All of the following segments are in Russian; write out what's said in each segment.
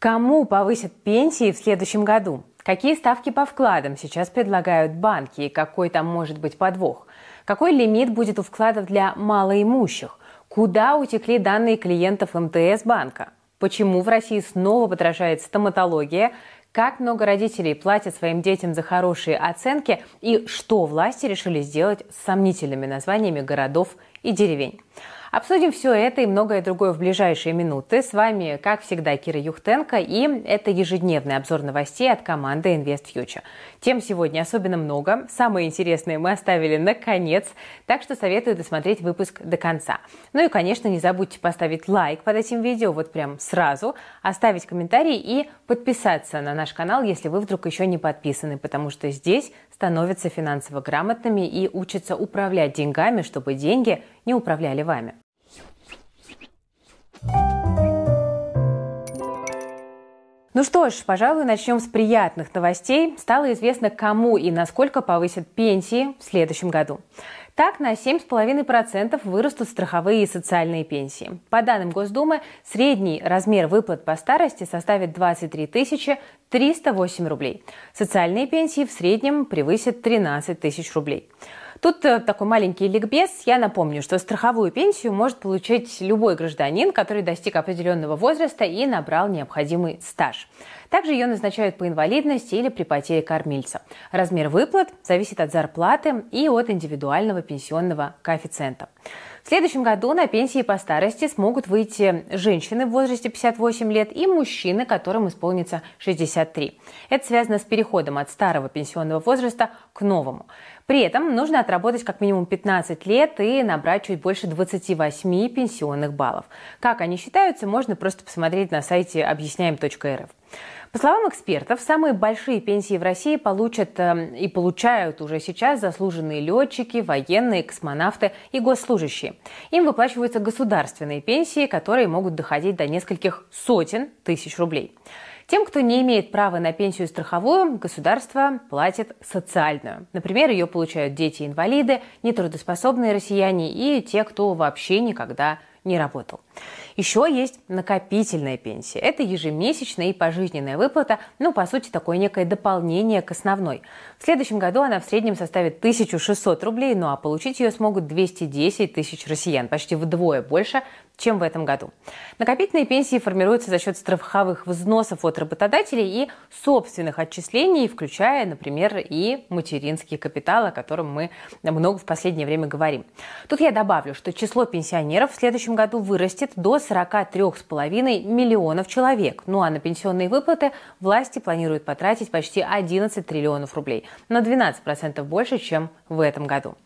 Кому повысят пенсии в следующем году? Какие ставки по вкладам сейчас предлагают банки и какой там может быть подвох? Какой лимит будет у вкладов для малоимущих? Куда утекли данные клиентов МТС банка? Почему в России снова подражает стоматология? Как много родителей платят своим детям за хорошие оценки? И что власти решили сделать с сомнительными названиями городов и деревень? Обсудим все это и многое другое в ближайшие минуты. С вами, как всегда, Кира Юхтенко, и это ежедневный обзор новостей от команды Invest Future. Тем сегодня особенно много. Самые интересные мы оставили на конец, так что советую досмотреть выпуск до конца. Ну и, конечно, не забудьте поставить лайк под этим видео вот прям сразу, оставить комментарий и подписаться на наш канал, если вы вдруг еще не подписаны, потому что здесь становятся финансово грамотными и учатся управлять деньгами, чтобы деньги не управляли вами. Ну что ж, пожалуй, начнем с приятных новостей. Стало известно, кому и насколько повысят пенсии в следующем году. Так, на 7,5% вырастут страховые и социальные пенсии. По данным Госдумы, средний размер выплат по старости составит 23 308 рублей. Социальные пенсии в среднем превысят 13 тысяч рублей. Тут э, такой маленький ликбез. Я напомню, что страховую пенсию может получить любой гражданин, который достиг определенного возраста и набрал необходимый стаж. Также ее назначают по инвалидности или при потере кормильца. Размер выплат зависит от зарплаты и от индивидуального пенсионного коэффициента. Следующем году на пенсии по старости смогут выйти женщины в возрасте 58 лет и мужчины, которым исполнится 63. Это связано с переходом от старого пенсионного возраста к новому. При этом нужно отработать как минимум 15 лет и набрать чуть больше 28 пенсионных баллов. Как они считаются, можно просто посмотреть на сайте объясняем.рф. По словам экспертов, самые большие пенсии в России получат э, и получают уже сейчас заслуженные летчики, военные, космонавты и госслужащие. Им выплачиваются государственные пенсии, которые могут доходить до нескольких сотен тысяч рублей. Тем, кто не имеет права на пенсию страховую, государство платит социальную. Например, ее получают дети-инвалиды, нетрудоспособные россияне и те, кто вообще никогда не работал. Еще есть накопительная пенсия. Это ежемесячная и пожизненная выплата, ну, по сути, такое некое дополнение к основной. В следующем году она в среднем составит 1600 рублей, ну а получить ее смогут 210 тысяч россиян, почти вдвое больше, чем в этом году. Накопительные пенсии формируются за счет страховых взносов от работодателей и собственных отчислений, включая, например, и материнский капитал, о котором мы много в последнее время говорим. Тут я добавлю, что число пенсионеров в следующем году вырастет до 43,5 миллионов человек. Ну а на пенсионные выплаты власти планируют потратить почти 11 триллионов рублей, на 12% больше, чем в этом году.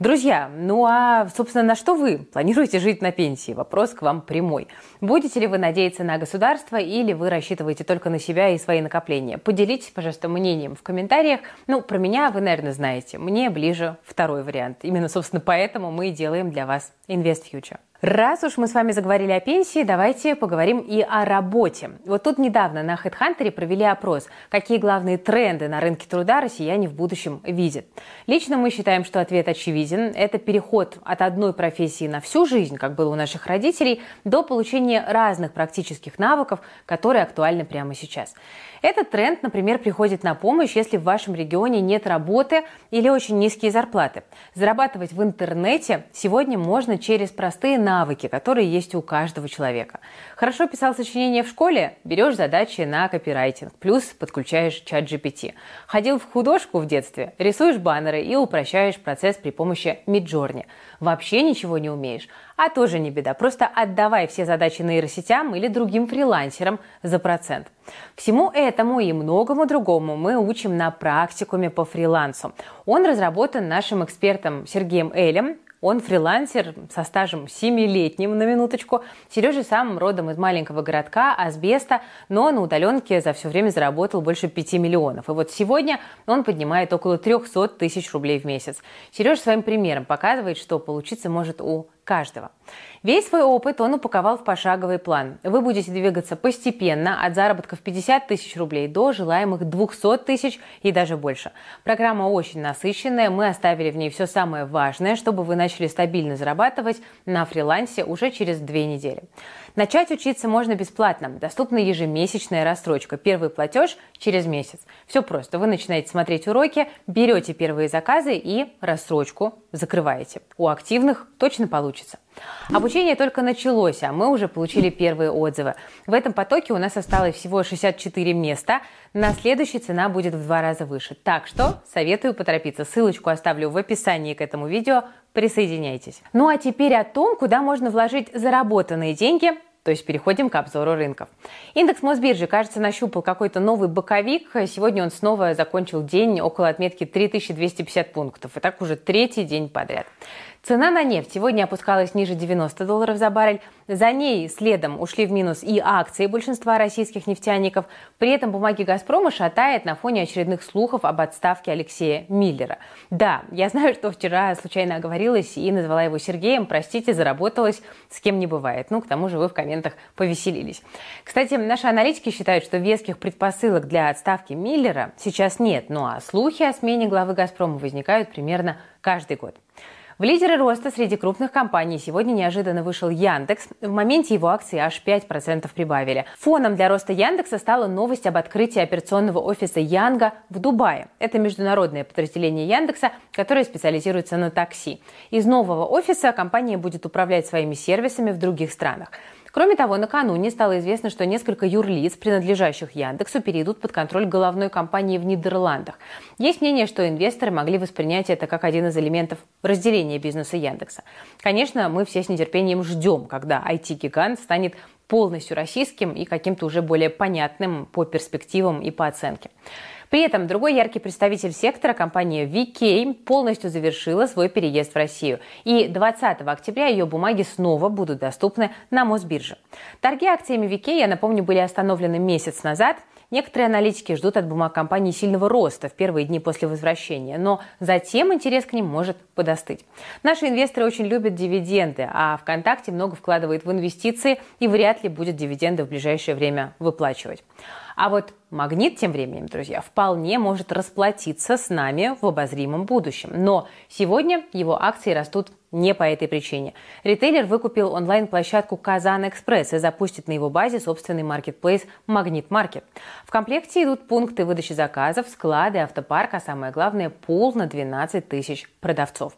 Друзья, ну а, собственно, на что вы планируете жить на пенсии? Вопрос к вам прямой. Будете ли вы надеяться на государство или вы рассчитываете только на себя и свои накопления? Поделитесь, пожалуйста, мнением в комментариях. Ну, про меня вы, наверное, знаете. Мне ближе второй вариант. Именно, собственно, поэтому мы делаем для вас Invest Future. Раз уж мы с вами заговорили о пенсии, давайте поговорим и о работе. Вот тут недавно на HeadHunter провели опрос, какие главные тренды на рынке труда россияне в будущем видят. Лично мы считаем, что ответ очевиден. Это переход от одной профессии на всю жизнь, как было у наших родителей, до получения разных практических навыков, которые актуальны прямо сейчас. Этот тренд, например, приходит на помощь, если в вашем регионе нет работы или очень низкие зарплаты. Зарабатывать в интернете сегодня можно через простые навыки, которые есть у каждого человека. Хорошо писал сочинение в школе? Берешь задачи на копирайтинг, плюс подключаешь чат GPT. Ходил в художку в детстве? Рисуешь баннеры и упрощаешь процесс при помощи Midjourney. Вообще ничего не умеешь? А тоже не беда, просто отдавай все задачи нейросетям или другим фрилансерам за процент. Всему этому и многому другому мы учим на практикуме по фрилансу. Он разработан нашим экспертом Сергеем Элем, он фрилансер со стажем 7-летним, на минуточку. Сережа сам родом из маленького городка Асбеста, но на удаленке за все время заработал больше 5 миллионов. И вот сегодня он поднимает около 300 тысяч рублей в месяц. Сережа своим примером показывает, что получиться может у каждого. Весь свой опыт он упаковал в пошаговый план. Вы будете двигаться постепенно от заработков 50 тысяч рублей до желаемых 200 тысяч и даже больше. Программа очень насыщенная, мы оставили в ней все самое важное, чтобы вы начали стабильно зарабатывать на фрилансе уже через две недели. Начать учиться можно бесплатно. Доступна ежемесячная рассрочка. Первый платеж через месяц. Все просто. Вы начинаете смотреть уроки, берете первые заказы и рассрочку закрываете. У активных точно получится. Обучение только началось, а мы уже получили первые отзывы. В этом потоке у нас осталось всего 64 места. На следующий цена будет в два раза выше. Так что советую поторопиться. Ссылочку оставлю в описании к этому видео. Присоединяйтесь. Ну а теперь о том, куда можно вложить заработанные деньги то есть переходим к обзору рынков. Индекс Мосбиржи, кажется, нащупал какой-то новый боковик. Сегодня он снова закончил день около отметки 3250 пунктов. И так уже третий день подряд. Цена на нефть сегодня опускалась ниже 90 долларов за баррель. За ней следом ушли в минус и акции большинства российских нефтяников. При этом бумаги «Газпрома» шатает на фоне очередных слухов об отставке Алексея Миллера. Да, я знаю, что вчера случайно оговорилась и назвала его Сергеем. Простите, заработалась, с кем не бывает. Ну, к тому же вы в комментах повеселились. Кстати, наши аналитики считают, что веских предпосылок для отставки Миллера сейчас нет. Ну а слухи о смене главы «Газпрома» возникают примерно каждый год. В лидеры роста среди крупных компаний сегодня неожиданно вышел Яндекс. В моменте его акции аж 5% прибавили. Фоном для роста Яндекса стала новость об открытии операционного офиса Янга в Дубае. Это международное подразделение Яндекса, которое специализируется на такси. Из нового офиса компания будет управлять своими сервисами в других странах. Кроме того, накануне стало известно, что несколько юрлиц, принадлежащих Яндексу, перейдут под контроль головной компании в Нидерландах. Есть мнение, что инвесторы могли воспринять это как один из элементов разделения бизнеса Яндекса. Конечно, мы все с нетерпением ждем, когда IT-гигант станет полностью российским и каким-то уже более понятным по перспективам и по оценке. При этом другой яркий представитель сектора, компания VK, полностью завершила свой переезд в Россию. И 20 октября ее бумаги снова будут доступны на Мосбирже. Торги акциями VK, я напомню, были остановлены месяц назад. Некоторые аналитики ждут от бумаг компании сильного роста в первые дни после возвращения, но затем интерес к ним может подостыть. Наши инвесторы очень любят дивиденды, а ВКонтакте много вкладывает в инвестиции и вряд ли будет дивиденды в ближайшее время выплачивать. А вот магнит тем временем, друзья, вполне может расплатиться с нами в обозримом будущем. Но сегодня его акции растут не по этой причине. Ритейлер выкупил онлайн-площадку Казан Экспресс и запустит на его базе собственный маркетплейс Магнит Маркет. В комплекте идут пункты выдачи заказов, склады, автопарк, а самое главное – пул на 12 тысяч продавцов.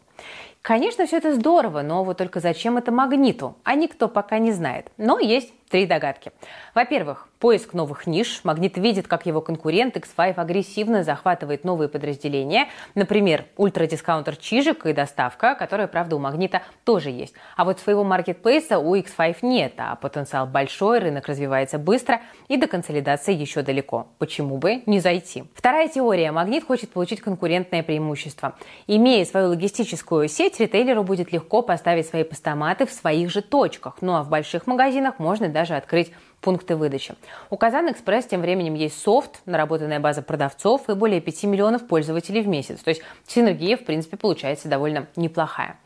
Конечно, все это здорово, но вот только зачем это магниту? А никто пока не знает. Но есть три догадки. Во-первых, поиск новых ниш. Магнит видит, как его конкурент X5 агрессивно захватывает новые подразделения. Например, ультрадискаунтер Чижик и доставка, которая, правда, у Магнита тоже есть. А вот своего маркетплейса у X5 нет, а потенциал большой, рынок развивается быстро и до консолидации еще далеко. Почему бы не зайти? Вторая теория. Магнит хочет получить конкурентное преимущество. Имея свою логистическую сеть, ритейлеру будет легко поставить свои постаматы в своих же точках. Ну а в больших магазинах можно даже открыть пункты выдачи. У Казан Экспресс тем временем есть софт, наработанная база продавцов и более 5 миллионов пользователей в месяц. То есть синергия, в принципе, получается довольно неплохая.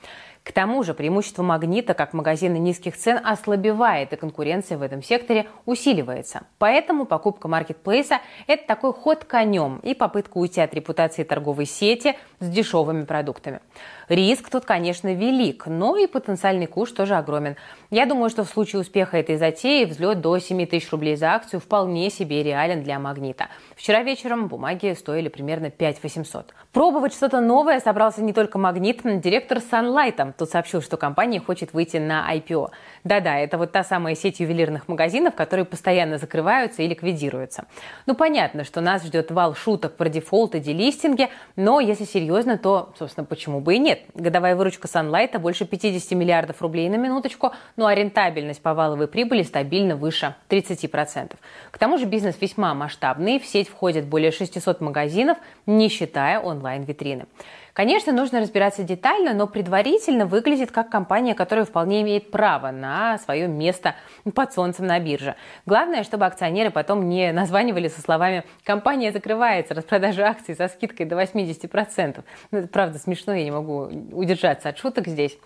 К тому же преимущество «Магнита» как магазина низких цен ослабевает, и конкуренция в этом секторе усиливается. Поэтому покупка маркетплейса – это такой ход конем и попытка уйти от репутации торговой сети с дешевыми продуктами. Риск тут, конечно, велик, но и потенциальный куш тоже огромен. Я думаю, что в случае успеха этой затеи взлет до 7 тысяч рублей за акцию вполне себе реален для «Магнита». Вчера вечером бумаги стоили примерно 5 800. Пробовать что-то новое собрался не только «Магнит», директор Sunlight тут сообщил, что компания хочет выйти на IPO. Да-да, это вот та самая сеть ювелирных магазинов, которые постоянно закрываются и ликвидируются. Ну, понятно, что нас ждет вал шуток про дефолт и делистинги, но если серьезно, то, собственно, почему бы и нет? Годовая выручка Sunlight больше 50 миллиардов рублей на минуточку, ну а рентабельность по валовой прибыли стабильно выше 30%. К тому же бизнес весьма масштабный, в сеть входит более 600 магазинов, не считая онлайн-витрины. Конечно, нужно разбираться детально, но предварительно выглядит как компания, которая вполне имеет право на свое место под солнцем на бирже. Главное, чтобы акционеры потом не названивали со словами «компания закрывается, распродажа акций со скидкой до 80%». Ну, это правда смешно, я не могу удержаться от шуток здесь.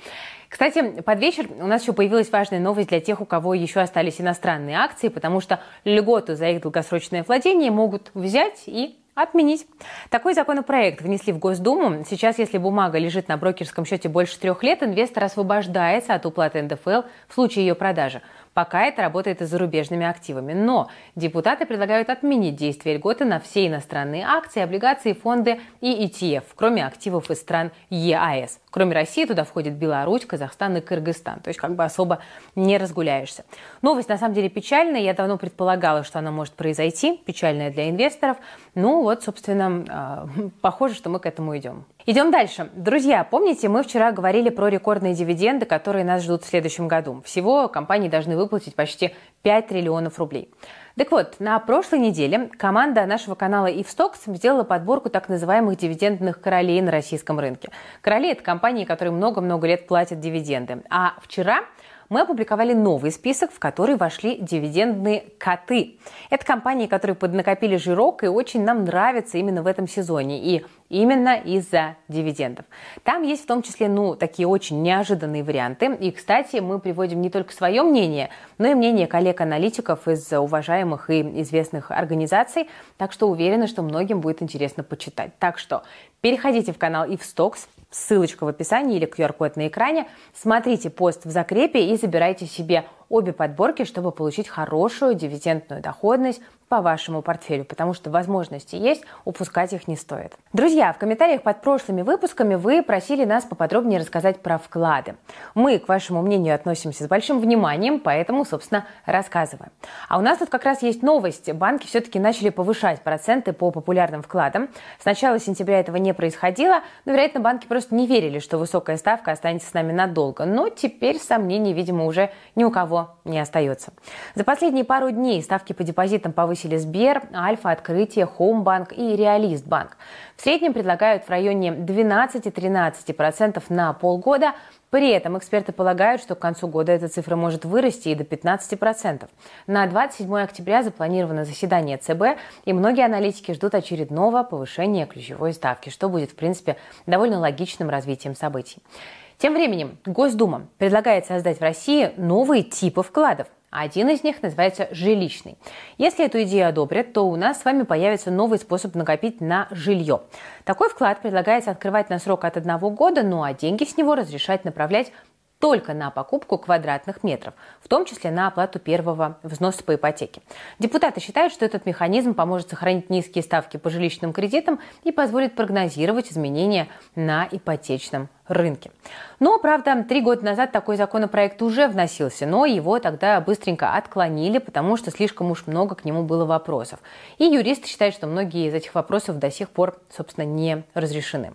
Кстати, под вечер у нас еще появилась важная новость для тех, у кого еще остались иностранные акции, потому что льготу за их долгосрочное владение могут взять и отменить. Такой законопроект внесли в Госдуму. Сейчас, если бумага лежит на брокерском счете больше трех лет, инвестор освобождается от уплаты НДФЛ в случае ее продажи. Пока это работает и с зарубежными активами. Но депутаты предлагают отменить действие льготы на все иностранные акции, облигации, фонды и ETF, кроме активов из стран ЕАЭС. Кроме России туда входит Беларусь, Казахстан и Кыргызстан. То есть как бы особо не разгуляешься. Новость на самом деле печальная. Я давно предполагала, что она может произойти. Печальная для инвесторов. Ну вот, собственно, а, похоже, что мы к этому идем. Идем дальше. Друзья, помните, мы вчера говорили про рекордные дивиденды, которые нас ждут в следующем году. Всего компании должны выплатить почти 5 триллионов рублей. Так вот, на прошлой неделе команда нашего канала Ивстокс сделала подборку так называемых дивидендных королей на российском рынке. Короли – это компании, которые много-много лет платят дивиденды. А вчера мы опубликовали новый список, в который вошли дивидендные коты. Это компании, которые поднакопили жирок и очень нам нравятся именно в этом сезоне. И именно из-за дивидендов. Там есть в том числе, ну, такие очень неожиданные варианты. И, кстати, мы приводим не только свое мнение, но и мнение коллег-аналитиков из уважаемых и известных организаций. Так что уверена, что многим будет интересно почитать. Так что переходите в канал Ивстокс, ссылочка в описании или QR-код на экране. Смотрите пост в закрепе и забирайте себе обе подборки, чтобы получить хорошую дивидендную доходность по вашему портфелю, потому что возможности есть, упускать их не стоит. Друзья, в комментариях под прошлыми выпусками вы просили нас поподробнее рассказать про вклады. Мы к вашему мнению относимся с большим вниманием, поэтому, собственно, рассказываем. А у нас тут как раз есть новость. Банки все-таки начали повышать проценты по популярным вкладам. С начала сентября этого не происходило, но, вероятно, банки просто не верили, что высокая ставка останется с нами надолго. Но теперь сомнений, видимо, уже ни у кого не остается. За последние пару дней ставки по депозитам повысили Сбер, Альфа, Открытие, Хоумбанк и Реалистбанк. В среднем предлагают в районе 12-13% на полгода. При этом эксперты полагают, что к концу года эта цифра может вырасти и до 15%. На 27 октября запланировано заседание ЦБ, и многие аналитики ждут очередного повышения ключевой ставки, что будет, в принципе, довольно логичным развитием событий. Тем временем Госдума предлагает создать в России новые типы вкладов. Один из них называется жилищный. Если эту идею одобрят, то у нас с вами появится новый способ накопить на жилье. Такой вклад предлагается открывать на срок от одного года, ну а деньги с него разрешать направлять только на покупку квадратных метров, в том числе на оплату первого взноса по ипотеке. Депутаты считают, что этот механизм поможет сохранить низкие ставки по жилищным кредитам и позволит прогнозировать изменения на ипотечном рынке. Но, правда, три года назад такой законопроект уже вносился, но его тогда быстренько отклонили, потому что слишком уж много к нему было вопросов. И юристы считают, что многие из этих вопросов до сих пор, собственно, не разрешены.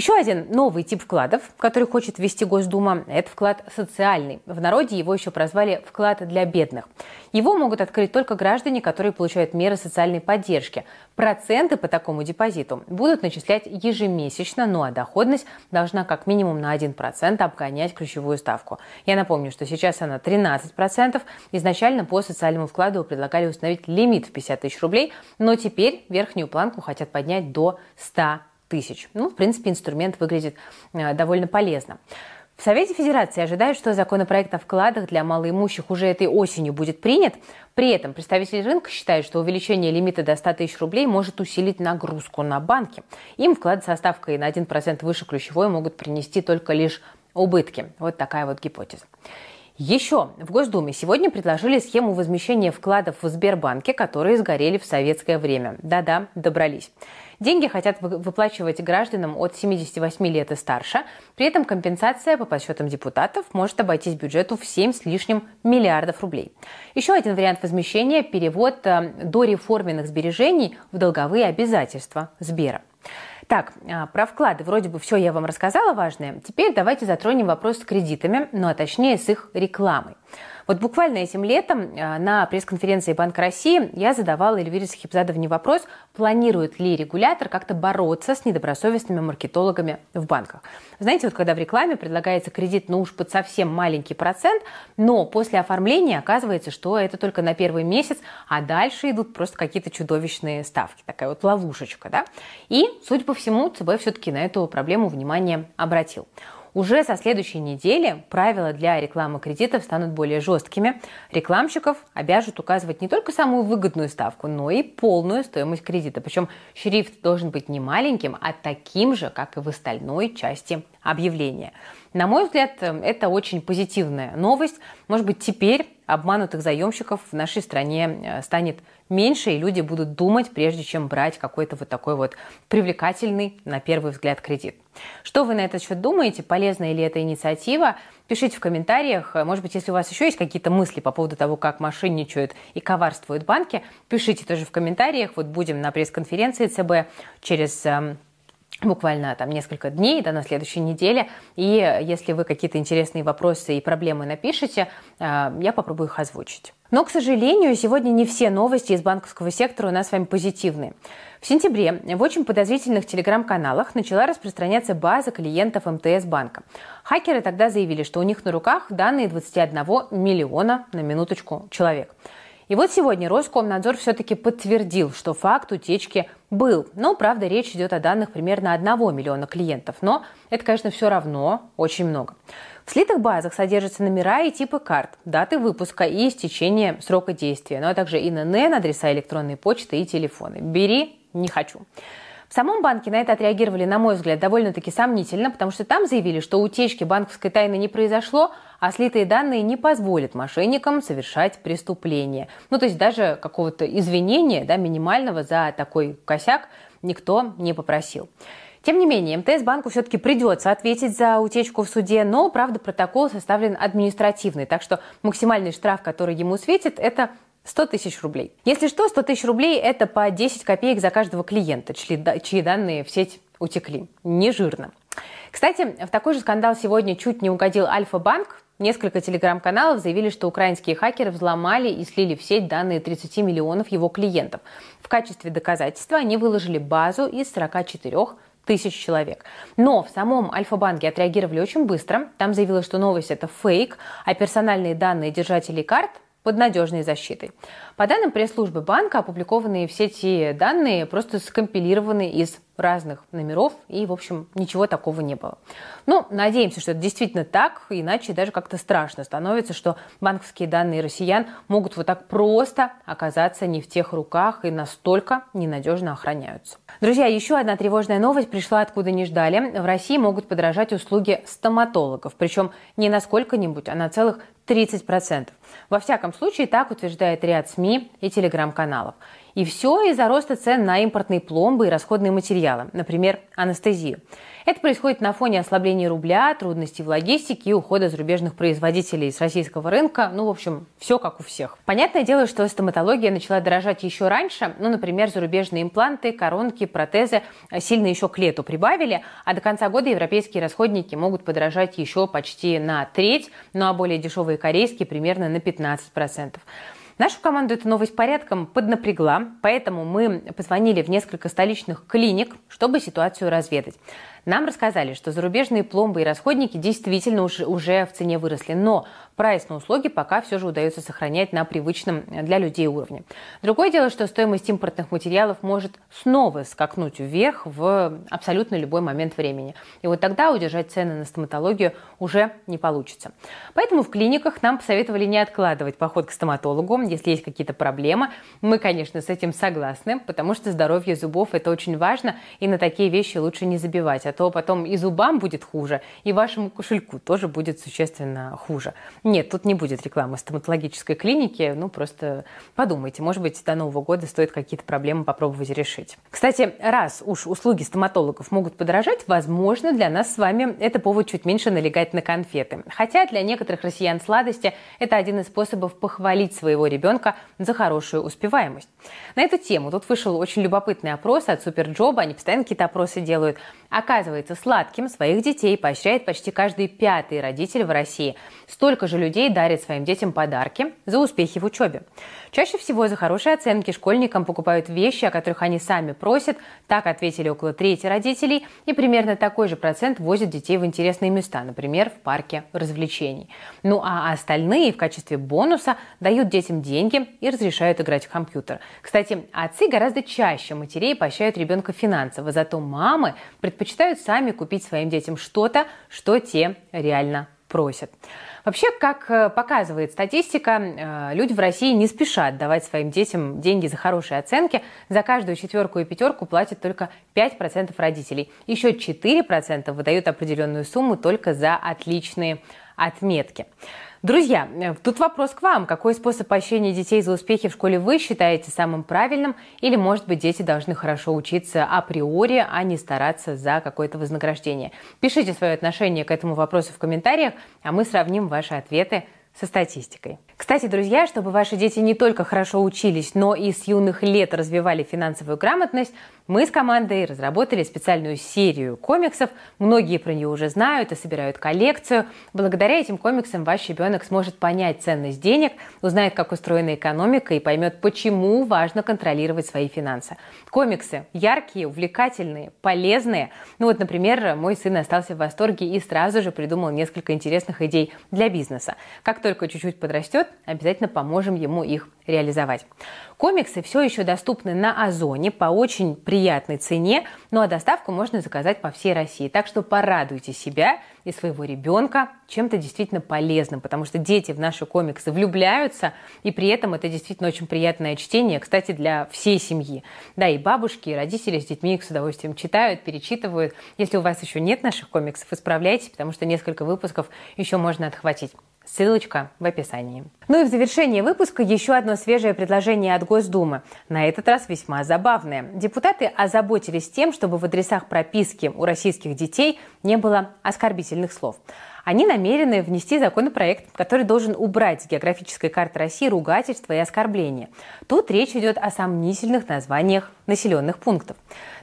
Еще один новый тип вкладов, который хочет ввести Госдума, это вклад социальный. В народе его еще прозвали вклад для бедных. Его могут открыть только граждане, которые получают меры социальной поддержки. Проценты по такому депозиту будут начислять ежемесячно, ну а доходность должна как минимум на 1% обгонять ключевую ставку. Я напомню, что сейчас она 13%. Изначально по социальному вкладу предлагали установить лимит в 50 тысяч рублей, но теперь верхнюю планку хотят поднять до 100 тысяч. Ну, в принципе, инструмент выглядит э, довольно полезно. В Совете Федерации ожидают, что законопроект о вкладах для малоимущих уже этой осенью будет принят. При этом представители рынка считают, что увеличение лимита до 100 тысяч рублей может усилить нагрузку на банки. Им вклад со ставкой на 1% выше ключевой могут принести только лишь убытки. Вот такая вот гипотеза. Еще в Госдуме сегодня предложили схему возмещения вкладов в Сбербанке, которые сгорели в советское время. Да-да, добрались. Деньги хотят выплачивать гражданам от 78 лет и старше. При этом компенсация по подсчетам депутатов может обойтись бюджету в 7 с лишним миллиардов рублей. Еще один вариант возмещения – перевод э, до реформенных сбережений в долговые обязательства Сбера. Так, а, про вклады вроде бы все я вам рассказала важное. Теперь давайте затронем вопрос с кредитами, ну а точнее с их рекламой. Вот буквально этим летом а, на пресс-конференции Банка России я задавала Эльвире Сахибзадовне вопрос, планирует ли регулятор как-то бороться с недобросовестными маркетологами в банках. Знаете, вот когда в рекламе предлагается кредит, ну уж под совсем маленький процент, но после оформления оказывается, что это только на первый месяц, а дальше идут просто какие-то чудовищные ставки. Такая вот ловушечка, да? И, судя по всему, ЦБ все-таки на эту проблему внимание обратил. Уже со следующей недели правила для рекламы кредитов станут более жесткими. Рекламщиков обяжут указывать не только самую выгодную ставку, но и полную стоимость кредита. Причем шрифт должен быть не маленьким, а таким же, как и в остальной части объявления. На мой взгляд, это очень позитивная новость. Может быть, теперь обманутых заемщиков в нашей стране э, станет меньше, и люди будут думать, прежде чем брать какой-то вот такой вот привлекательный, на первый взгляд, кредит. Что вы на этот счет думаете? Полезна ли эта инициатива? Пишите в комментариях. Может быть, если у вас еще есть какие-то мысли по поводу того, как мошенничают и коварствуют банки, пишите тоже в комментариях. Вот будем на пресс-конференции ЦБ через эм, буквально там несколько дней, да, на следующей неделе. И если вы какие-то интересные вопросы и проблемы напишите, э, я попробую их озвучить. Но, к сожалению, сегодня не все новости из банковского сектора у нас с вами позитивные. В сентябре в очень подозрительных телеграм-каналах начала распространяться база клиентов МТС банка. Хакеры тогда заявили, что у них на руках данные 21 миллиона на минуточку человек. И вот сегодня Роскомнадзор все-таки подтвердил, что факт утечки был. Но, правда, речь идет о данных примерно 1 миллиона клиентов. Но это, конечно, все равно очень много. В слитых базах содержатся номера и типы карт, даты выпуска и истечения срока действия, ну а также ИНН, адреса электронной почты и телефоны. Бери, не хочу. В самом банке на это отреагировали, на мой взгляд, довольно-таки сомнительно, потому что там заявили, что утечки банковской тайны не произошло, а слитые данные не позволят мошенникам совершать преступление. Ну, то есть даже какого-то извинения, да, минимального за такой косяк никто не попросил. Тем не менее, МТС банку все-таки придется ответить за утечку в суде, но, правда, протокол составлен административный, так что максимальный штраф, который ему светит, это 100 тысяч рублей. Если что, 100 тысяч рублей – это по 10 копеек за каждого клиента, чьи данные в сеть утекли. Не жирно. Кстати, в такой же скандал сегодня чуть не угодил Альфа-банк. Несколько телеграм-каналов заявили, что украинские хакеры взломали и слили в сеть данные 30 миллионов его клиентов. В качестве доказательства они выложили базу из 44 тысяч человек. Но в самом Альфа-банке отреагировали очень быстро. Там заявилось, что новость это фейк, а персональные данные держателей карт под надежной защитой. По данным пресс-службы банка, опубликованные в сети данные просто скомпилированы из разных номеров, и, в общем, ничего такого не было. Ну, надеемся, что это действительно так, иначе даже как-то страшно становится, что банковские данные россиян могут вот так просто оказаться не в тех руках и настолько ненадежно охраняются. Друзья, еще одна тревожная новость пришла откуда не ждали. В России могут подорожать услуги стоматологов, причем не на сколько-нибудь, а на целых 30%. Во всяком случае, так утверждает ряд СМИ и телеграм-каналов. И все из-за роста цен на импортные пломбы и расходные материалы, например, анестезию. Это происходит на фоне ослабления рубля, трудностей в логистике и ухода зарубежных производителей с российского рынка. Ну, в общем, все как у всех. Понятное дело, что стоматология начала дорожать еще раньше. Ну, например, зарубежные импланты, коронки, протезы сильно еще к лету прибавили, а до конца года европейские расходники могут подорожать еще почти на треть, ну а более дешевые корейские примерно на 15%. Нашу команду эта новость порядком поднапрягла, поэтому мы позвонили в несколько столичных клиник, чтобы ситуацию разведать. Нам рассказали, что зарубежные пломбы и расходники действительно уже, уже в цене выросли, но прайс на услуги пока все же удается сохранять на привычном для людей уровне. Другое дело, что стоимость импортных материалов может снова скакнуть вверх в абсолютно любой момент времени. И вот тогда удержать цены на стоматологию уже не получится. Поэтому в клиниках нам посоветовали не откладывать поход к стоматологу, если есть какие-то проблемы. Мы, конечно, с этим согласны, потому что здоровье зубов – это очень важно, и на такие вещи лучше не забивать а то потом и зубам будет хуже, и вашему кошельку тоже будет существенно хуже. Нет, тут не будет рекламы стоматологической клиники, ну просто подумайте, может быть, до Нового года стоит какие-то проблемы попробовать решить. Кстати, раз уж услуги стоматологов могут подорожать, возможно, для нас с вами это повод чуть меньше налегать на конфеты. Хотя для некоторых россиян сладости это один из способов похвалить своего ребенка за хорошую успеваемость. На эту тему тут вышел очень любопытный опрос от Суперджоба, они постоянно какие-то опросы делают. Оказывается, сладким своих детей поощряет почти каждый пятый родитель в России. Столько же людей дарит своим детям подарки за успехи в учебе. Чаще всего за хорошие оценки школьникам покупают вещи, о которых они сами просят. Так ответили около трети родителей. И примерно такой же процент возят детей в интересные места, например, в парке развлечений. Ну а остальные в качестве бонуса дают детям деньги и разрешают играть в компьютер. Кстати, отцы гораздо чаще матерей поощряют ребенка финансово, зато мамы предпочитают сами купить своим детям что-то, что те реально просят. Вообще, как э, показывает статистика, э, люди в России не спешат давать своим детям деньги за хорошие оценки. За каждую четверку и пятерку платят только 5% родителей. Еще 4% выдают определенную сумму только за отличные отметки. Друзья, тут вопрос к вам. Какой способ поощрения детей за успехи в школе вы считаете самым правильным? Или, может быть, дети должны хорошо учиться априори, а не стараться за какое-то вознаграждение? Пишите свое отношение к этому вопросу в комментариях, а мы сравним ваши ответы со статистикой. Кстати, друзья, чтобы ваши дети не только хорошо учились, но и с юных лет развивали финансовую грамотность, мы с командой разработали специальную серию комиксов. Многие про нее уже знают и собирают коллекцию. Благодаря этим комиксам ваш ребенок сможет понять ценность денег, узнает, как устроена экономика и поймет, почему важно контролировать свои финансы. Комиксы яркие, увлекательные, полезные. Ну вот, например, мой сын остался в восторге и сразу же придумал несколько интересных идей для бизнеса. Как только чуть-чуть подрастет, обязательно поможем ему их реализовать. Комиксы все еще доступны на Озоне по очень приятной цене, ну а доставку можно заказать по всей России. Так что порадуйте себя и своего ребенка чем-то действительно полезным, потому что дети в наши комиксы влюбляются, и при этом это действительно очень приятное чтение, кстати, для всей семьи. Да, и бабушки, и родители с детьми их с удовольствием читают, перечитывают. Если у вас еще нет наших комиксов, исправляйтесь, потому что несколько выпусков еще можно отхватить. Ссылочка в описании. Ну и в завершение выпуска еще одно свежее предложение от Госдумы. На этот раз весьма забавное. Депутаты озаботились тем, чтобы в адресах прописки у российских детей не было оскорбительных слов. Они намерены внести законопроект, который должен убрать с географической карты России ругательства и оскорбления. Тут речь идет о сомнительных названиях населенных пунктов.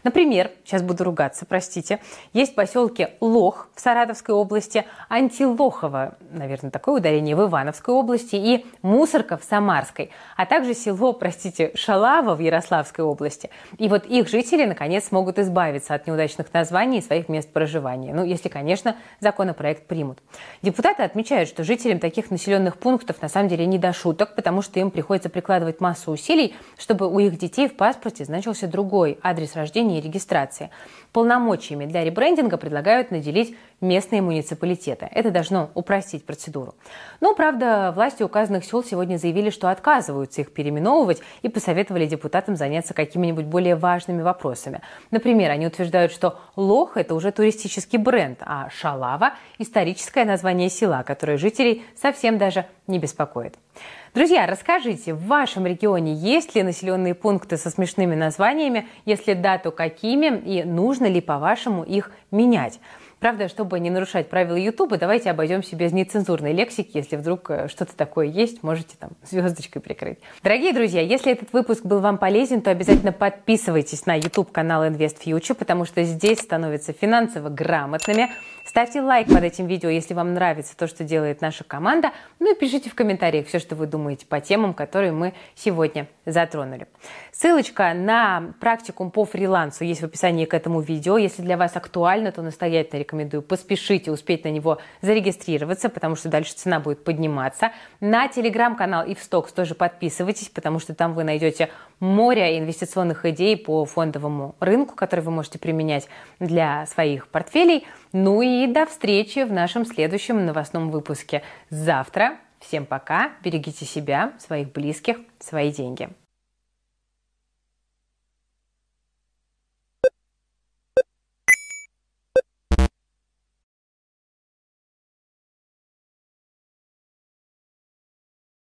Например, сейчас буду ругаться, простите, есть поселки Лох в Саратовской области, Антилохово, наверное, такое ударение в Ивановской области и Мусорка в Самарской, а также село, простите, Шалава в Ярославской области. И вот их жители, наконец, смогут избавиться от неудачных названий своих мест проживания. Ну, если, конечно, законопроект примут. Депутаты отмечают, что жителям таких населенных пунктов на самом деле не до шуток, потому что им приходится прикладывать массу усилий, чтобы у их детей в паспорте значился другой адрес рождения и регистрации. Полномочиями для ребрендинга предлагают наделить местные муниципалитеты. Это должно упростить процедуру. Но, правда, власти указанных сел сегодня заявили, что отказываются их переименовывать и посоветовали депутатам заняться какими-нибудь более важными вопросами. Например, они утверждают, что Лох – это уже туристический бренд, а Шалава – историческое название села, которое жителей совсем даже не беспокоит. Друзья, расскажите, в вашем регионе есть ли населенные пункты со смешными названиями? Если да, то какими? И нужно ли, по-вашему, их менять? Правда, чтобы не нарушать правила Ютуба, давайте обойдемся без нецензурной лексики. Если вдруг э, что-то такое есть, можете там звездочкой прикрыть. Дорогие друзья, если этот выпуск был вам полезен, то обязательно подписывайтесь на YouTube канал Invest Future, потому что здесь становятся финансово грамотными. Ставьте лайк под этим видео, если вам нравится то, что делает наша команда. Ну и пишите в комментариях все, что вы думаете по темам, которые мы сегодня затронули. Ссылочка на практикум по фрилансу есть в описании к этому видео. Если для вас актуально, то настоятельно рекомендую поспешите успеть на него зарегистрироваться, потому что дальше цена будет подниматься. На телеграм-канал и в Стокс тоже подписывайтесь, потому что там вы найдете море инвестиционных идей по фондовому рынку, которые вы можете применять для своих портфелей. Ну и до встречи в нашем следующем новостном выпуске завтра. Всем пока, берегите себя, своих близких, свои деньги.